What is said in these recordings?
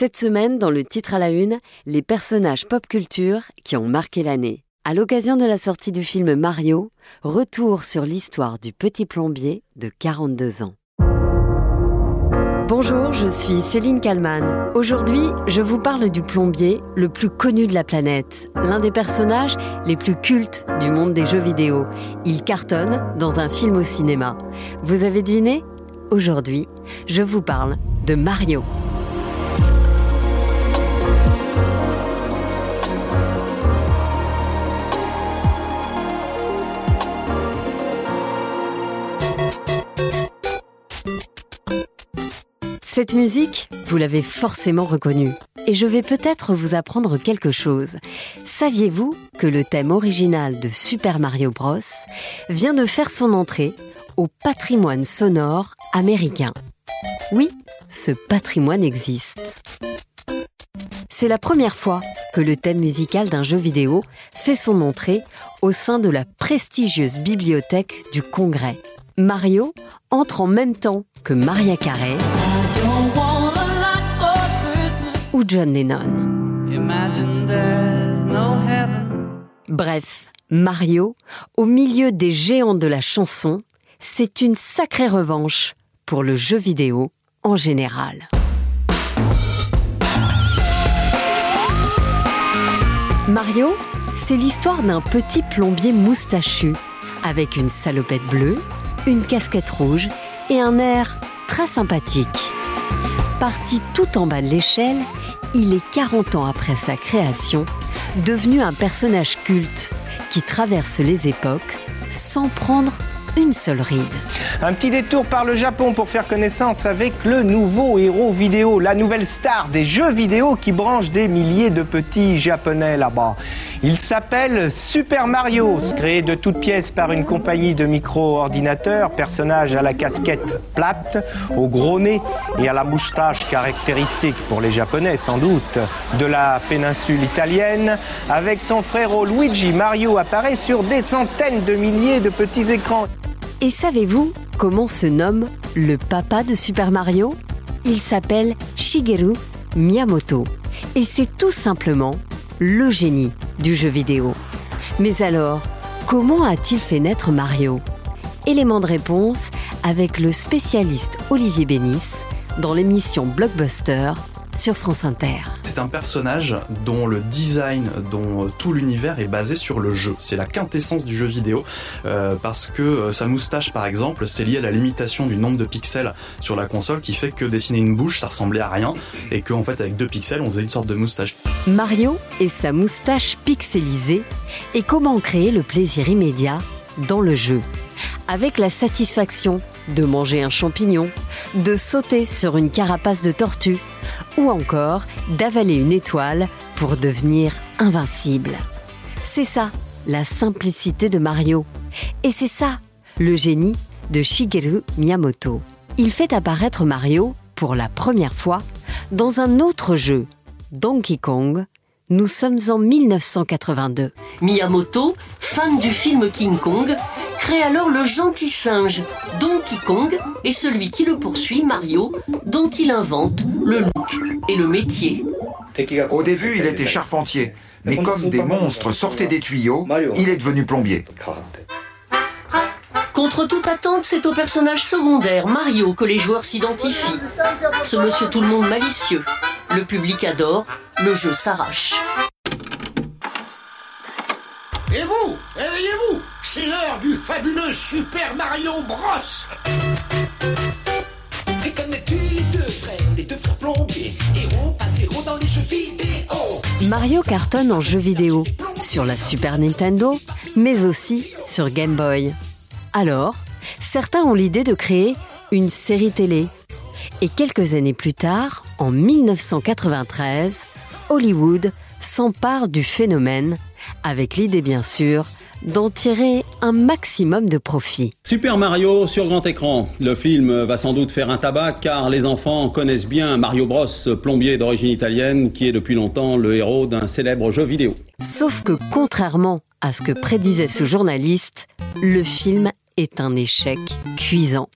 Cette semaine, dans le titre à la une, les personnages pop culture qui ont marqué l'année. À l'occasion de la sortie du film Mario, retour sur l'histoire du petit plombier de 42 ans. Bonjour, je suis Céline Kalman. Aujourd'hui, je vous parle du plombier le plus connu de la planète, l'un des personnages les plus cultes du monde des jeux vidéo. Il cartonne dans un film au cinéma. Vous avez deviné? Aujourd'hui, je vous parle de Mario. Cette musique, vous l'avez forcément reconnue. Et je vais peut-être vous apprendre quelque chose. Saviez-vous que le thème original de Super Mario Bros vient de faire son entrée au patrimoine sonore américain? Oui, ce patrimoine existe. C'est la première fois que le thème musical d'un jeu vidéo fait son entrée au sein de la prestigieuse bibliothèque du Congrès. Mario entre en même temps que Maria Carey ou John Lennon. Bref, Mario, au milieu des géants de la chanson, c'est une sacrée revanche pour le jeu vidéo en général. Mario, c'est l'histoire d'un petit plombier moustachu, avec une salopette bleue, une casquette rouge et un air très sympathique. Parti tout en bas de l'échelle, il est 40 ans après sa création, devenu un personnage culte qui traverse les époques sans prendre une seule ride. Un petit détour par le Japon pour faire connaissance avec le nouveau héros vidéo, la nouvelle star des jeux vidéo qui branche des milliers de petits japonais là-bas. Il s'appelle Super Mario, créé de toutes pièces par une compagnie de micro-ordinateurs, personnage à la casquette plate, au gros nez et à la moustache caractéristique pour les Japonais sans doute de la péninsule italienne. Avec son frère Luigi, Mario apparaît sur des centaines de milliers de petits écrans. Et savez-vous comment se nomme le papa de Super Mario? Il s'appelle Shigeru Miyamoto. Et c'est tout simplement le génie du jeu vidéo. Mais alors, comment a-t-il fait naître Mario? Élément de réponse avec le spécialiste Olivier Bénis dans l'émission Blockbuster sur France Inter. C'est un personnage dont le design, dont euh, tout l'univers est basé sur le jeu. C'est la quintessence du jeu vidéo euh, parce que euh, sa moustache, par exemple, c'est lié à la limitation du nombre de pixels sur la console qui fait que dessiner une bouche, ça ressemblait à rien et qu'en fait avec deux pixels, on faisait une sorte de moustache. Mario et sa moustache pixelisée et comment créer le plaisir immédiat dans le jeu avec la satisfaction de manger un champignon, de sauter sur une carapace de tortue ou encore d'avaler une étoile pour devenir invincible. C'est ça, la simplicité de Mario. Et c'est ça, le génie de Shigeru Miyamoto. Il fait apparaître Mario, pour la première fois, dans un autre jeu, Donkey Kong, nous sommes en 1982. Miyamoto, fan du film King Kong, crée alors le gentil singe Donkey Kong et celui qui le poursuit, Mario, dont il invente le look et le métier. Au début, il était charpentier, mais comme des monstres sortaient des tuyaux, il est devenu plombier. Contre toute attente, c'est au personnage secondaire, Mario, que les joueurs s'identifient. Ce monsieur tout le monde malicieux. Le public adore, le jeu s'arrache. Et vous, réveillez-vous C'est l'heure du fabuleux Super Mario Bros Et comme tu te prêts les deux frères plombiers Héros pas zéro dans les jeux vidéo Mario cartonne en jeux vidéo, sur la Super Nintendo, mais aussi sur Game Boy. Alors, certains ont l'idée de créer une série télé. Et quelques années plus tard, en 1993, Hollywood s'empare du phénomène, avec l'idée bien sûr d'en tirer un maximum de profit. Super Mario sur grand écran. Le film va sans doute faire un tabac car les enfants connaissent bien Mario Bros, plombier d'origine italienne, qui est depuis longtemps le héros d'un célèbre jeu vidéo. Sauf que contrairement à ce que prédisait ce journaliste, le film est un échec cuisant.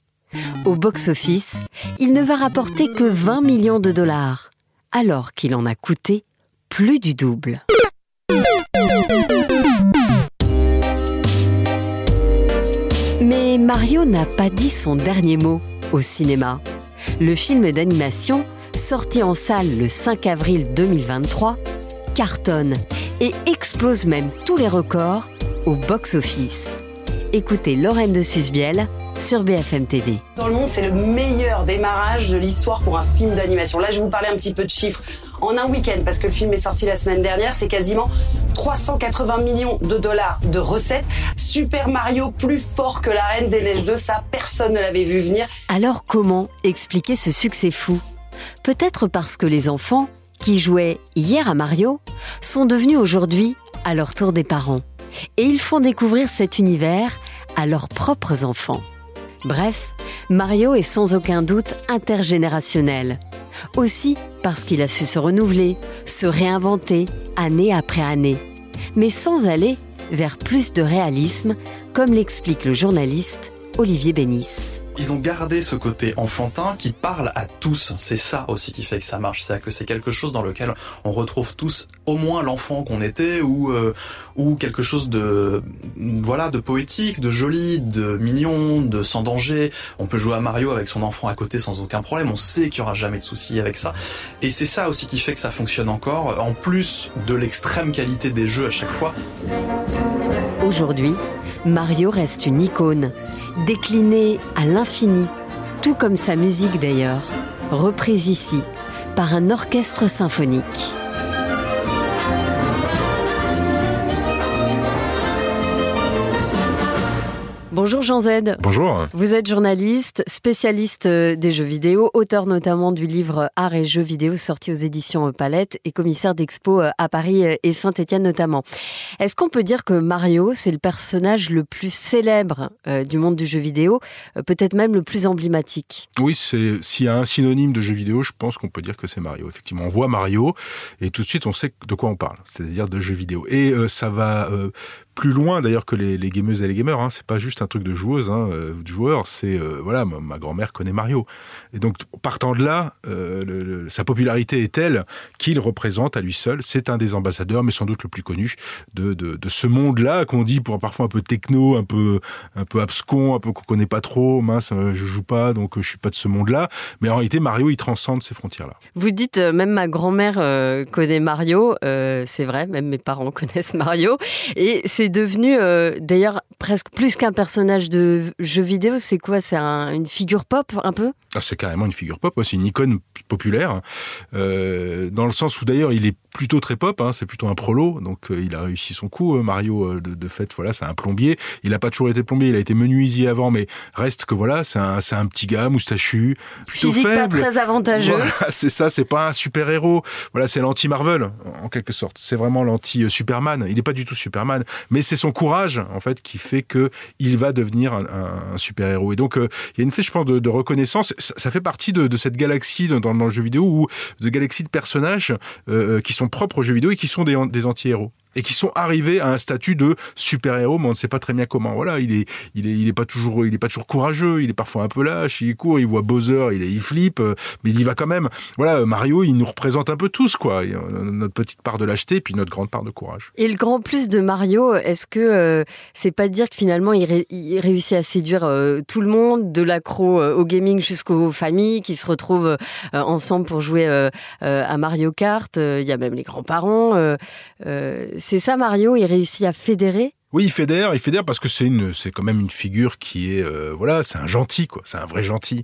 Au box-office, il ne va rapporter que 20 millions de dollars, alors qu'il en a coûté plus du double. Mais Mario n'a pas dit son dernier mot au cinéma. Le film d'animation, sorti en salle le 5 avril 2023, cartonne et explose même tous les records au box-office. Écoutez Lorraine de Susbiel sur BFM TV. Dans le monde, c'est le meilleur démarrage de l'histoire pour un film d'animation. Là, je vais vous parler un petit peu de chiffres. En un week-end, parce que le film est sorti la semaine dernière, c'est quasiment 380 millions de dollars de recettes. Super Mario plus fort que la Reine des Neiges 2, ça, personne ne l'avait vu venir. Alors comment expliquer ce succès fou? Peut-être parce que les enfants, qui jouaient hier à Mario, sont devenus aujourd'hui à leur tour des parents. Et ils font découvrir cet univers à leurs propres enfants. Bref, Mario est sans aucun doute intergénérationnel. Aussi parce qu'il a su se renouveler, se réinventer année après année, mais sans aller vers plus de réalisme, comme l'explique le journaliste Olivier Bénis. Ils ont gardé ce côté enfantin qui parle à tous. C'est ça aussi qui fait que ça marche. C'est que c'est quelque chose dans lequel on retrouve tous au moins l'enfant qu'on était ou euh, ou quelque chose de voilà de poétique, de joli, de mignon, de sans danger. On peut jouer à Mario avec son enfant à côté sans aucun problème. On sait qu'il y aura jamais de soucis avec ça. Et c'est ça aussi qui fait que ça fonctionne encore. En plus de l'extrême qualité des jeux à chaque fois. Aujourd'hui, Mario reste une icône, déclinée à l'infini, tout comme sa musique d'ailleurs, reprise ici par un orchestre symphonique. Bonjour Jean Z. Bonjour. Vous êtes journaliste, spécialiste euh, des jeux vidéo, auteur notamment du livre Art et jeux vidéo sorti aux éditions Palette et commissaire d'expo euh, à Paris euh, et Saint-Étienne notamment. Est-ce qu'on peut dire que Mario, c'est le personnage le plus célèbre du monde du jeu vidéo, peut-être même le plus emblématique? Oui, s'il y a un synonyme de jeu vidéo, je pense qu'on peut dire que c'est Mario. Effectivement, on voit Mario et tout de suite on sait de quoi on parle, c'est-à-dire de jeux vidéo. Et ça va plus loin d'ailleurs que les, gameuses et les gamers. Hein. C'est pas juste un truc de joueuse, hein, euh, de joueur. C'est euh, voilà, ma, grand-mère connaît Mario. Et donc partant de là, euh, sa popularité est telle qu'il représente à lui seul. C'est un des ambassadeurs, mais sans doute le plus connu de, de, de ce monde-là qu'on dit pour parfois un peu techno, un peu un peu abscon, un peu qu'on connaît pas trop. Mince, je joue pas, donc je suis pas de ce monde-là. Mais en réalité, Mario, il transcende ces frontières-là. Vous dites même ma grand-mère connaît Mario. c'est vrai, même mes parents connaissent Mario. Et c'est c'est devenu euh, d'ailleurs presque plus qu'un personnage de jeu vidéo. C'est quoi? C'est une figure pop un peu? Ah, C'est carrément une figure pop. C'est une icône populaire euh, dans le sens où d'ailleurs il est plutôt très pop. Hein, c'est plutôt un prolo, donc euh, il a réussi son coup. Mario de, fait, voilà, c'est un plombier. Il n'a pas toujours été plombier. Il a été menuisier avant, mais reste que voilà, c'est un, un, petit gars moustachu, plutôt Physique faible. pas très avantageux. c'est ça. C'est pas un super héros. Voilà, c'est l'anti Marvel en quelque sorte. C'est vraiment l'anti Superman. Il n'est pas du tout Superman, mais c'est son courage en fait qui fait que il va devenir un, super héros. Et donc euh, il y a une fait, je pense, de, reconnaissance. Ça, fait partie de, cette galaxie dans, le jeu vidéo ou de galaxie de personnages euh, euh, qui sont propres au jeu vidéo et qui sont des anti-héros et qui sont arrivés à un statut de super-héros, mais on ne sait pas très bien comment. Voilà, il est, il est, il est pas toujours, il est pas toujours courageux, il est parfois un peu lâche, il court, il voit Bowser, il, est, il flippe, euh, mais il y va quand même. Voilà, Mario, il nous représente un peu tous, quoi. Notre petite part de lâcheté, puis notre grande part de courage. Et le grand plus de Mario, est-ce que euh, c'est pas dire que finalement il, réussit à séduire euh, tout le monde, de l'accro au gaming jusqu'aux familles qui se retrouvent ensemble pour jouer à Mario Kart. Il y a même les grands-parents c'est ça, Mario, il réussit à fédérer oui, il fédère, il fédère parce que c'est une, c'est quand même une figure qui est, euh, voilà, c'est un gentil, quoi. C'est un vrai gentil,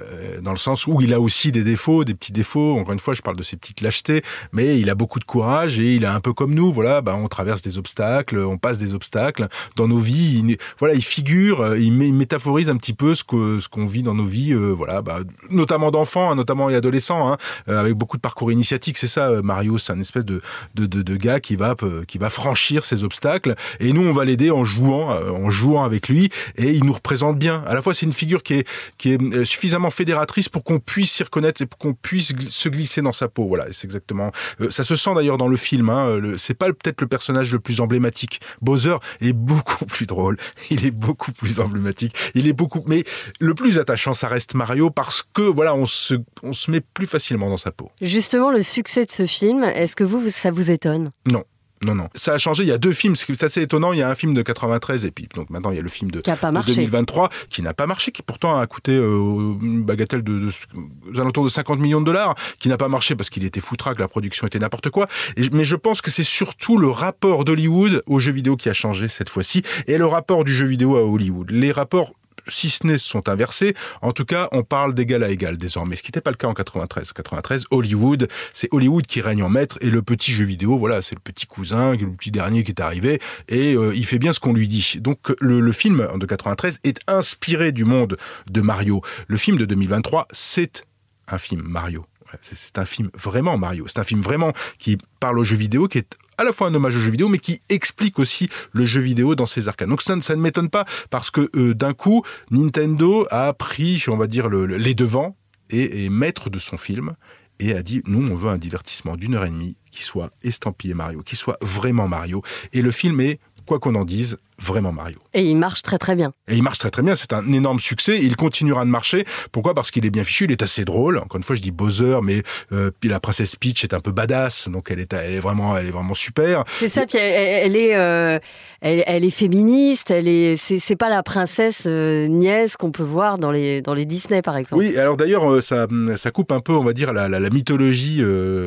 euh, dans le sens où il a aussi des défauts, des petits défauts. Encore une fois, je parle de ses petites lâchetés, mais il a beaucoup de courage et il est un peu comme nous, voilà. Bah, on traverse des obstacles, on passe des obstacles dans nos vies. Il, voilà, il figure, euh, il, métaphorise un petit peu ce que ce qu'on vit dans nos vies, voilà, bah, notamment d'enfants, hein, notamment et adolescents, hein, avec beaucoup de parcours initiatiques. C'est ça, Mario, c'est un espèce de, de, de, de gars qui va qui va franchir ces obstacles. Et nous, on va l'aider en jouant, en jouant avec lui, et il nous représente bien. À la fois, c'est une figure qui est, qui est suffisamment fédératrice pour qu'on puisse s'y reconnaître et pour qu'on puisse se glisser dans sa peau. Voilà, c'est exactement. ça se sent d'ailleurs dans le film. Hein, c'est pas peut-être le personnage le plus emblématique. Bowser est beaucoup plus drôle. Il est beaucoup plus emblématique. Il est beaucoup, mais le plus attachant, ça reste Mario parce que voilà, on se, on se met plus facilement dans sa peau. Justement, le succès de ce film, est-ce que vous, ça vous étonne? Non. Non, non. Ça a changé. Il y a deux films. C'est assez étonnant. Il y a un film de 93 et puis donc maintenant il y a le film de, qui a pas 2023 qui n'a pas marché, qui pourtant a coûté euh, une bagatelle de, de, alentours de 50 millions de dollars, qui n'a pas marché parce qu'il était foutraque, la production était n'importe quoi. mais je pense que c'est surtout le rapport d'Hollywood au jeu vidéo qui a changé cette fois-ci et le rapport du jeu vidéo à Hollywood. Les rapports si ce n'est sont inversés. En tout cas, on parle d'égal à égal désormais, ce qui n'était pas le cas en 93. En 93, Hollywood, c'est Hollywood qui règne en maître et le petit jeu vidéo, voilà, c'est le petit cousin, le petit dernier qui est arrivé et euh, il fait bien ce qu'on lui dit. Donc le, le, film de 93 est inspiré du monde de Mario. Le film de 2023, c'est un film Mario. C'est un film vraiment Mario. C'est un film vraiment qui parle au jeu vidéo, qui est à la fois un hommage au jeu vidéo, mais qui explique aussi le jeu vidéo dans ses arcanes. Donc ça, ne m'étonne pas, parce que euh, d'un coup, Nintendo a pris, on va dire, les devants et est maître de son film et a dit, nous, on veut un divertissement d'une heure et demie qui soit estampillé Mario, qui soit vraiment Mario. Et le film est, quoi qu'on en dise, vraiment Mario. Et il marche très très bien. Et il marche très très bien, c'est un énorme succès, il continuera de marcher. Pourquoi? Parce qu'il est bien fichu, il est assez drôle. Encore une fois, je dis Bowser, mais euh, la princesse Peach est un peu badass, donc elle est, elle est vraiment, elle est vraiment super. C'est ça, puis elle, est, euh, elle, est féministe, elle est, c'est pas la princesse euh, nièce qu'on peut voir dans les, dans les Disney par exemple. Oui, alors d'ailleurs, ça, ça coupe un peu, on va dire, la, la, mythologie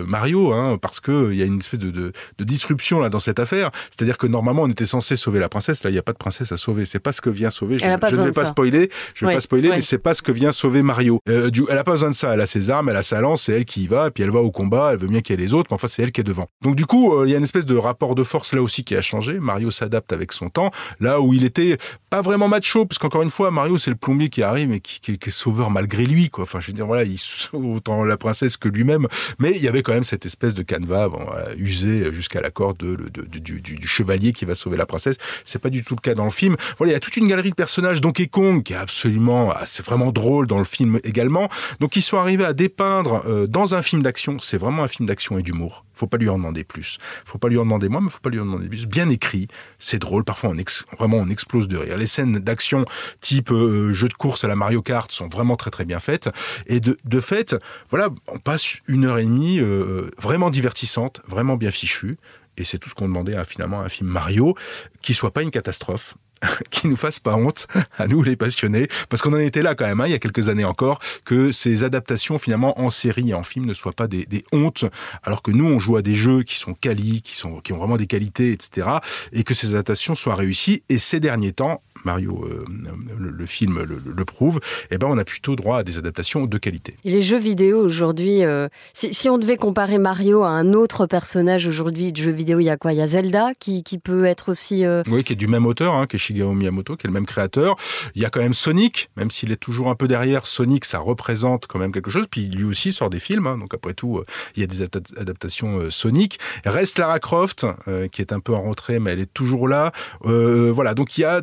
Mario, hein, parce que il y a une espèce de, de, de disruption là dans cette affaire. C'est-à-dire que normalement, on était censé sauver la princesse, là, il n'y a pas de princesse à sauver. C'est pas ce que vient sauver. Je, ne vais pas spoiler. Je vais pas spoiler, mais c'est pas ce que vient sauver Mario. Euh, du, elle a pas besoin de ça. Elle a ses armes, elle a sa lance, c'est elle qui y va, puis elle va au combat. Elle veut bien qu'il y ait les autres, mais enfin c'est elle qui est devant. Donc du coup, euh, il y a une espèce de rapport de force là aussi qui a changé. Mario s'adapte avec son temps. Là où il était pas vraiment macho, parce qu'encore une fois, Mario c'est le plombier qui arrive et qui, qui, est sauveur malgré lui, quoi. Enfin, je veux dire, voilà, il sauve autant la princesse que lui-même, mais il y avait quand même cette espèce de canevas bon, usé jusqu'à la corde de, du, du, chevalier qui va sauver la princesse. C'est pas du tout le cas dans le film. Voilà, il y a toute une galerie de personnages. Donkey Kong, qui est absolument, ah, c'est vraiment drôle dans le film également. Donc, ils sont arrivés à dépeindre euh, dans un film d'action. C'est vraiment un film d'action et d'humour. Faut pas lui en demander plus. Faut pas lui en demander moins, mais faut pas lui en demander plus. Bien écrit, c'est drôle. Parfois, on vraiment, on explose de rire. Les scènes d'action type euh, jeu de course à la Mario Kart sont vraiment très très bien faites. Et de, fait, voilà, on passe une heure et demie euh, vraiment divertissante, vraiment bien fichue. Et c'est tout ce qu'on demandait à finalement un film Mario, qui soit pas une catastrophe, qui nous fasse pas honte à nous les passionnés, parce qu'on en était là quand même, hein, il y a quelques années encore, que ces adaptations finalement en série et en film ne soient pas des, des, hontes, alors que nous on joue à des jeux qui sont quali, qui sont qui ont vraiment des qualités, etc., et que ces adaptations soient réussies. Et ces derniers temps, Mario, euh, le, film le, prouve, eh ben on a plutôt droit à des adaptations de qualité. Et les jeux vidéo aujourd'hui, euh, si, si, on devait comparer Mario à un autre personnage aujourd'hui de jeux vidéo, il y a quoi? Il y a Zelda qui, qui peut être aussi. Euh, oui, qui est du même auteur, hein, qui est Qui est le même créateur. Il y a quand même Sonic, même s'il est toujours un peu derrière. Sonic, ça représente quand même quelque chose. Puis lui aussi sort des films, hein, donc après tout, il y a des adaptations Sonic. Reste Lara Croft, qui est un peu en retrait, mais elle est toujours là. voilà, donc il y a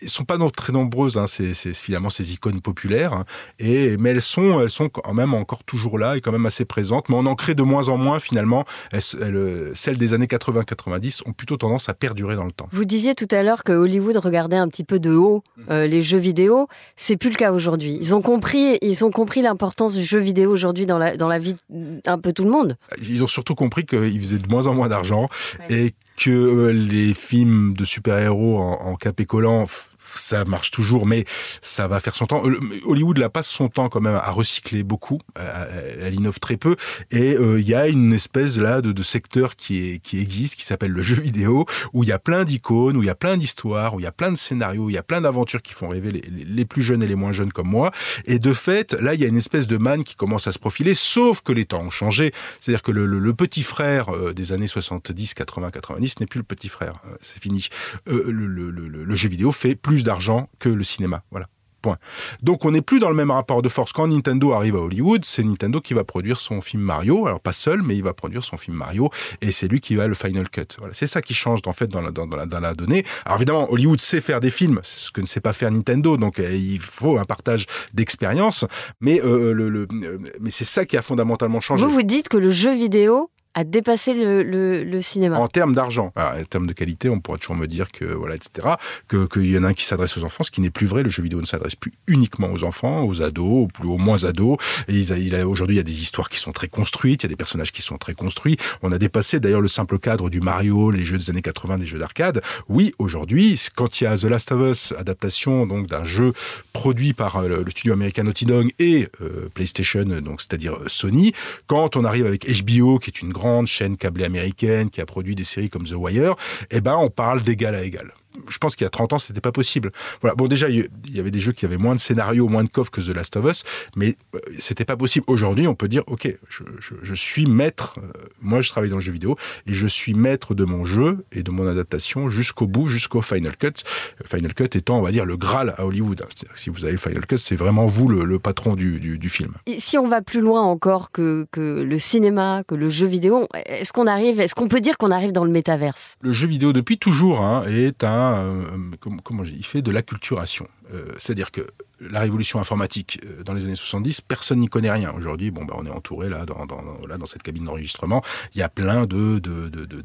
elles sont pas très nombreuses, hein, c'est finalement ces icônes populaires, hein, et, mais elles sont, elles sont quand même encore toujours là et quand même assez présentes, mais on en crée de moins en moins finalement. Elles, celles des années 80-90 ont plutôt tendance à perdurer dans le temps. Vous disiez tout à l'heure que Hollywood regardait un petit peu de haut euh, les jeux vidéo, c'est plus le cas aujourd'hui. Ils ont compris, ils ont compris l'importance du jeu vidéo aujourd'hui dans la, dans la vie d'un peu tout le monde. Ils ont surtout compris qu'ils faisaient de moins en moins d'argent et que euh, les films de super-héros en, en cap et collant ça marche toujours, mais ça va faire son temps. Hollywood là passe son temps quand même à recycler beaucoup, elle innove très peu, et euh, il y a une espèce là de, de secteur qui, est, qui existe, qui s'appelle le jeu vidéo, où il y a plein d'icônes, où il y a plein d'histoires, où il y a plein de scénarios, il y a plein d'aventures qui font rêver les, plus jeunes et les moins jeunes comme moi. Et de fait, là, il y a une espèce de manne qui commence à se profiler, sauf que les temps ont changé. C'est-à-dire que le, le, petit frère euh, des années 70, 80, 90 n'est plus le petit frère. Euh, c'est fini. le, le, jeu vidéo fait plus d'argent que le cinéma. Voilà. Point. Donc on n'est plus dans le même rapport de force. Quand Nintendo arrive à Hollywood, c'est Nintendo qui va produire son film Mario. Alors pas seul, mais il va produire son film Mario et c'est lui qui va le final cut. Voilà, c'est ça qui change en fait dans la, dans, dans la donnée. Alors évidemment, Hollywood sait faire des films, ce que ne sait pas faire Nintendo, donc euh, il faut un partage d'expérience. Mais euh, le euh, mais c'est ça qui a fondamentalement changé. Vous vous dites que le jeu vidéo a dépassé le, cinéma. En termes d'argent, en termes de qualité, on pourrait toujours me dire que voilà, etc. Qu'il y en a un qui s'adresse aux enfants, ce qui n'est plus vrai. Le jeu vidéo ne s'adresse plus uniquement aux enfants, aux ados, aux plus aux moins ados. Aujourd'hui, il y a des histoires qui sont très construites, il y a des personnages qui sont très construits. On a dépassé d'ailleurs le simple cadre du Mario, les jeux des années 80, des jeux d'arcade. Oui, aujourd'hui, quand il y a The Last of Us, adaptation donc d'un jeu produit par le, le studio américain Naughty Dog et euh, PlayStation, donc c'est-à-dire Sony, quand on arrive avec HBO, qui est une grande chaîne câblée américaine qui a produit des séries comme The Wire, eh ben on parle d'égal à égal je pense qu'il y a 30 ans, c'était pas possible. Voilà. Bon, déjà, il y avait des jeux qui avaient moins de scénarios, moins de coffres que The Last of Us, mais euh, c'était pas possible. Aujourd'hui, on peut dire, OK, je, je, je suis maître. Euh, moi, je travaille dans le jeu vidéo et je suis maître de mon jeu et de mon adaptation jusqu'au bout, jusqu'au Final Cut. Final Cut étant, on va dire, le Graal à Hollywood. C'est-à-dire que si vous avez Final Cut, c'est vraiment vous le, le patron du, du, du, film. Et si on va plus loin encore que, que le cinéma, que le jeu vidéo, est-ce qu'on arrive, est-ce qu'on peut dire qu'on arrive dans le métaverse? Le jeu vidéo, depuis toujours, hein, est un euh, comment, comment il fait de l'acculturation. Euh, C'est-à-dire que la révolution informatique euh, dans les années 70, personne n'y connaît rien. Aujourd'hui, bon, bah, on est entouré là dans, dans, là, dans cette cabine d'enregistrement. Il y a plein de,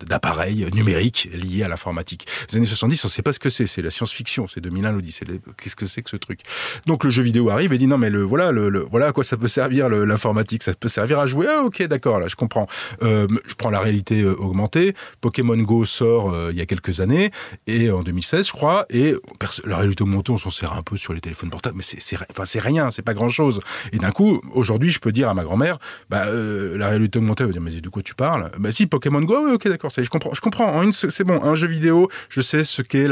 d'appareils numériques liés à l'informatique. Les années 70, on ne sait pas ce que c'est. C'est la science-fiction. C'est 2001 l'Odyssée. Qu'est-ce que c'est que ce truc? Donc le jeu vidéo arrive et dit non mais le voilà le, le voilà à quoi ça peut servir l'informatique. Ça peut servir à jouer. Ah ok d'accord là je comprends. Euh, je prends la réalité euh, augmentée. Pokémon Go sort euh, il y a quelques années et en 2016 je crois et la réalité augmentée on s'en sert un peu sur les téléphones portables c'est enfin rien, c'est pas grand chose. Et d'un coup, aujourd'hui, je peux dire à ma grand-mère, bah euh, la réalité augmentée, elle va dire mais de quoi tu parles? Bah si Pokémon Go, ok d'accord, je comprends, je comprends. C'est bon, un jeu vidéo, je sais ce qu'est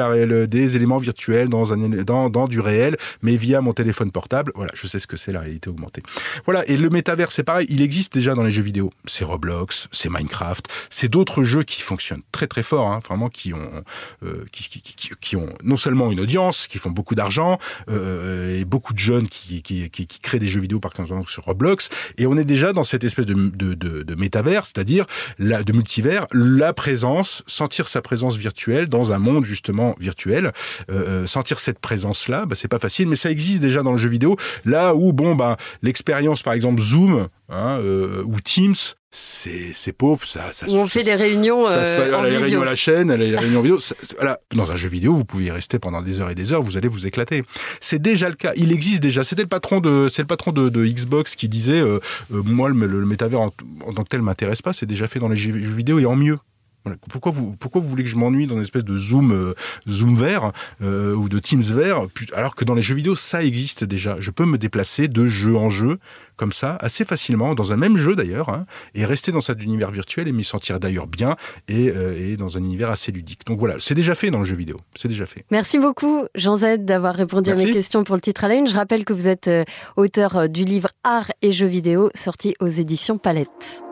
des éléments virtuels dans un dans, dans du réel, mais via mon téléphone portable. Voilà, je sais ce que c'est la réalité augmentée. Voilà, et le métavers, c'est pareil, il existe déjà dans les jeux vidéo. C'est Roblox, c'est Minecraft, c'est d'autres jeux qui fonctionnent très très fort, hein, vraiment qui ont euh, qui, ont non seulement une audience, qui font beaucoup d'argent euh, beaucoup de jeunes qui, qui, qui, créent des jeux vidéo par exemple sur Roblox et on est déjà dans cette espèce de, de, de, métavers, c'est-à-dire de multivers, la présence, sentir sa présence virtuelle dans un monde justement virtuel, euh, sentir cette présence-là, bah, c'est pas facile, mais ça existe déjà dans le jeu vidéo. Là où bon bah l'expérience par exemple Zoom hein, euh, ou Teams c'est pauvre, ça, ça Où on fait des réunions ça, euh, en les visio. réunions à la chaîne, les réunions vidéo. Voilà. Dans un jeu vidéo, vous pouvez y rester pendant des heures et des heures, vous allez vous éclater. C'est déjà le cas. Il existe déjà. C'était le patron de, c'est le patron de, de, Xbox qui disait, euh, euh, moi le, le métavers en, en, tant que tel m'intéresse pas. C'est déjà fait dans les jeux vidéo et en mieux. Voilà. Pourquoi vous pourquoi vous voulez que je m'ennuie dans une espèce de zoom euh, zoom vert euh, ou de Teams vert alors que dans les jeux vidéo ça existe déjà. Je peux me déplacer de jeu en jeu comme ça assez facilement dans un même jeu d'ailleurs hein, et rester dans cet univers virtuel et m'y sentir d'ailleurs bien et, euh, et, dans un univers assez ludique. Donc voilà, c'est déjà fait dans le jeu vidéo. C'est déjà fait. Merci beaucoup Jean Z d'avoir répondu Merci. à mes questions pour le titre à la une. Je rappelle que vous êtes auteur du livre Art et jeux vidéo sorti aux éditions Palette.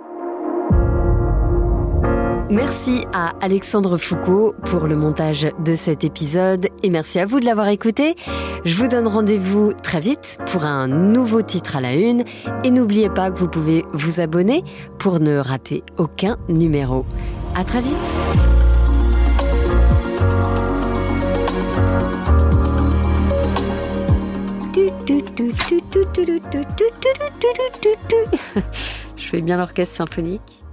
Merci à Alexandre Foucault pour le montage de cet épisode et merci à vous de l'avoir écouté. Je vous donne rendez-vous très vite pour un nouveau titre à la une et n'oubliez pas que vous pouvez vous abonner pour ne rater aucun numéro. À très vite. Je fais bien l'orchestre symphonique.